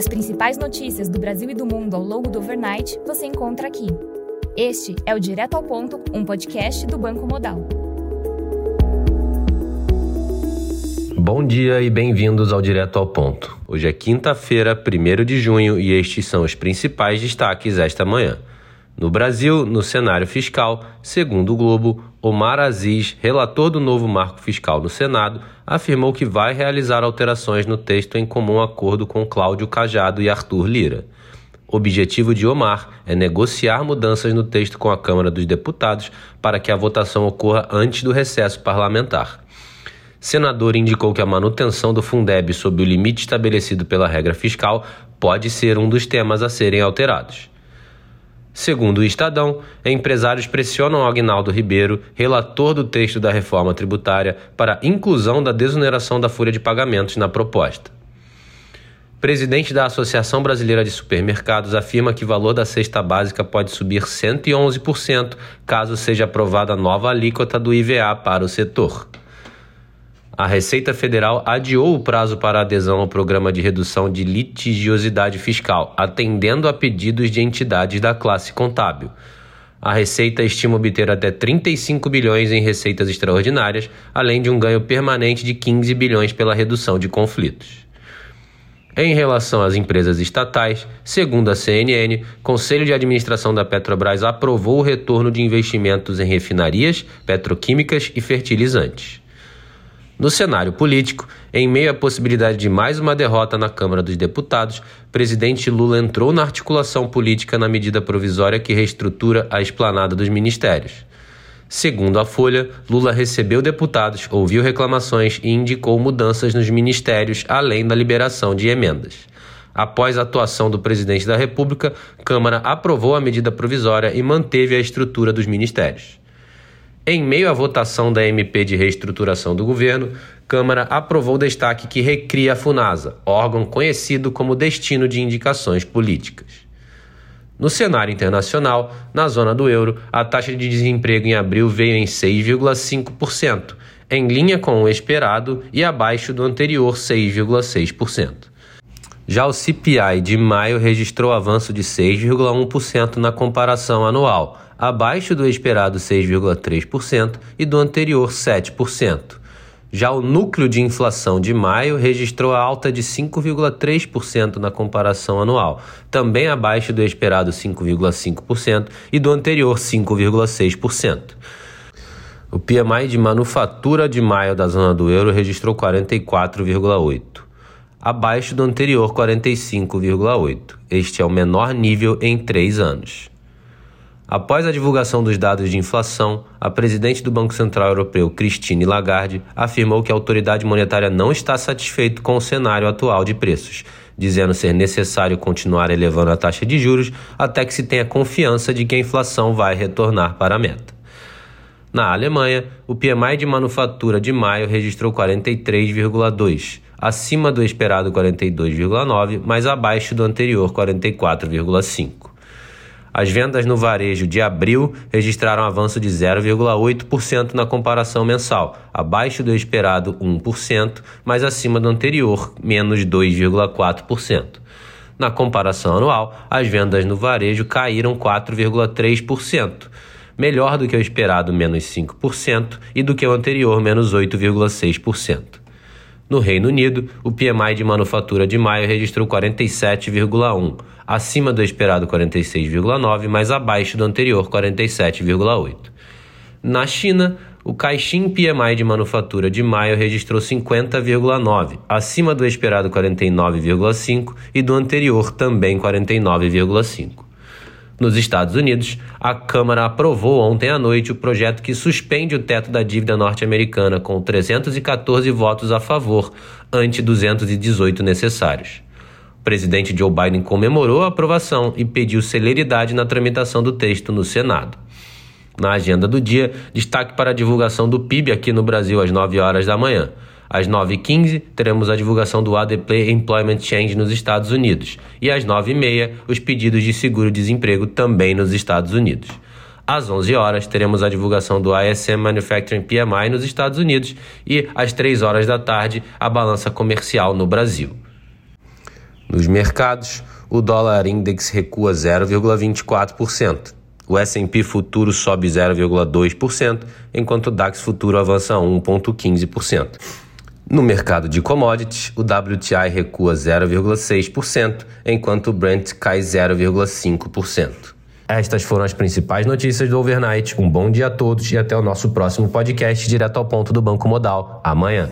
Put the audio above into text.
As principais notícias do Brasil e do mundo ao longo do overnight você encontra aqui. Este é o Direto ao Ponto, um podcast do Banco Modal. Bom dia e bem-vindos ao Direto ao Ponto. Hoje é quinta-feira, 1 de junho, e estes são os principais destaques esta manhã. No Brasil, no cenário fiscal, segundo o Globo, Omar Aziz, relator do novo marco fiscal no Senado, afirmou que vai realizar alterações no texto em comum acordo com Cláudio Cajado e Arthur Lira. O objetivo de Omar é negociar mudanças no texto com a Câmara dos Deputados para que a votação ocorra antes do recesso parlamentar. Senador indicou que a manutenção do Fundeb sob o limite estabelecido pela regra fiscal pode ser um dos temas a serem alterados. Segundo o Estadão, empresários pressionam Agnaldo Ribeiro, relator do texto da reforma tributária, para inclusão da desoneração da folha de pagamentos na proposta. Presidente da Associação Brasileira de Supermercados afirma que o valor da cesta básica pode subir 111% caso seja aprovada a nova alíquota do IVA para o setor a Receita Federal adiou o prazo para adesão ao programa de redução de litigiosidade fiscal, atendendo a pedidos de entidades da classe contábil. A Receita estima obter até 35 bilhões em receitas extraordinárias, além de um ganho permanente de 15 bilhões pela redução de conflitos. Em relação às empresas estatais, segundo a CNN, Conselho de Administração da Petrobras aprovou o retorno de investimentos em refinarias, petroquímicas e fertilizantes. No cenário político, em meio à possibilidade de mais uma derrota na Câmara dos Deputados, presidente Lula entrou na articulação política na medida provisória que reestrutura a esplanada dos ministérios. Segundo a Folha, Lula recebeu deputados, ouviu reclamações e indicou mudanças nos ministérios, além da liberação de emendas. Após a atuação do presidente da República, Câmara aprovou a medida provisória e manteve a estrutura dos ministérios. Em meio à votação da MP de reestruturação do governo, Câmara aprovou o destaque que recria a FUNASA, órgão conhecido como destino de indicações políticas. No cenário internacional, na zona do euro, a taxa de desemprego em abril veio em 6,5%, em linha com o esperado e abaixo do anterior 6,6%. Já o CPI de maio registrou avanço de 6,1% na comparação anual, abaixo do esperado 6,3% e do anterior 7%. Já o núcleo de inflação de maio registrou alta de 5,3% na comparação anual, também abaixo do esperado 5,5% e do anterior 5,6%. O PMI de manufatura de maio da zona do euro registrou 44,8, abaixo do anterior 45,8. Este é o menor nível em três anos. Após a divulgação dos dados de inflação, a presidente do Banco Central Europeu, Christine Lagarde, afirmou que a autoridade monetária não está satisfeita com o cenário atual de preços, dizendo ser necessário continuar elevando a taxa de juros até que se tenha confiança de que a inflação vai retornar para a meta. Na Alemanha, o PMI de manufatura de maio registrou 43,2, acima do esperado 42,9, mas abaixo do anterior 44,5. As vendas no varejo de abril registraram avanço de 0,8% na comparação mensal, abaixo do esperado 1%, mas acima do anterior, menos 2,4%. Na comparação anual, as vendas no varejo caíram 4,3%, melhor do que o esperado menos 5% e do que o anterior menos 8,6%. No Reino Unido, o PMI de manufatura de maio registrou 47,1, acima do esperado 46,9, mas abaixo do anterior 47,8. Na China, o Caixin PMI de manufatura de maio registrou 50,9, acima do esperado 49,5 e do anterior também 49,5. Nos Estados Unidos, a Câmara aprovou ontem à noite o projeto que suspende o teto da dívida norte-americana com 314 votos a favor, ante 218 necessários. O presidente Joe Biden comemorou a aprovação e pediu celeridade na tramitação do texto no Senado. Na agenda do dia, destaque para a divulgação do PIB aqui no Brasil às 9 horas da manhã. Às 9h15, teremos a divulgação do ADP Employment Change nos Estados Unidos. E às 9h30, os pedidos de seguro-desemprego também nos Estados Unidos. Às 11 horas, teremos a divulgação do ISM Manufacturing PMI nos Estados Unidos e às 3 horas da tarde, a balança comercial no Brasil. Nos mercados, o dólar index recua 0,24%. O S&P futuro sobe 0,2%, enquanto o DAX futuro avança 1,15%. No mercado de commodities, o WTI recua 0,6%, enquanto o Brent cai 0,5%. Estas foram as principais notícias do overnight. Um bom dia a todos e até o nosso próximo podcast direto ao ponto do Banco Modal, amanhã.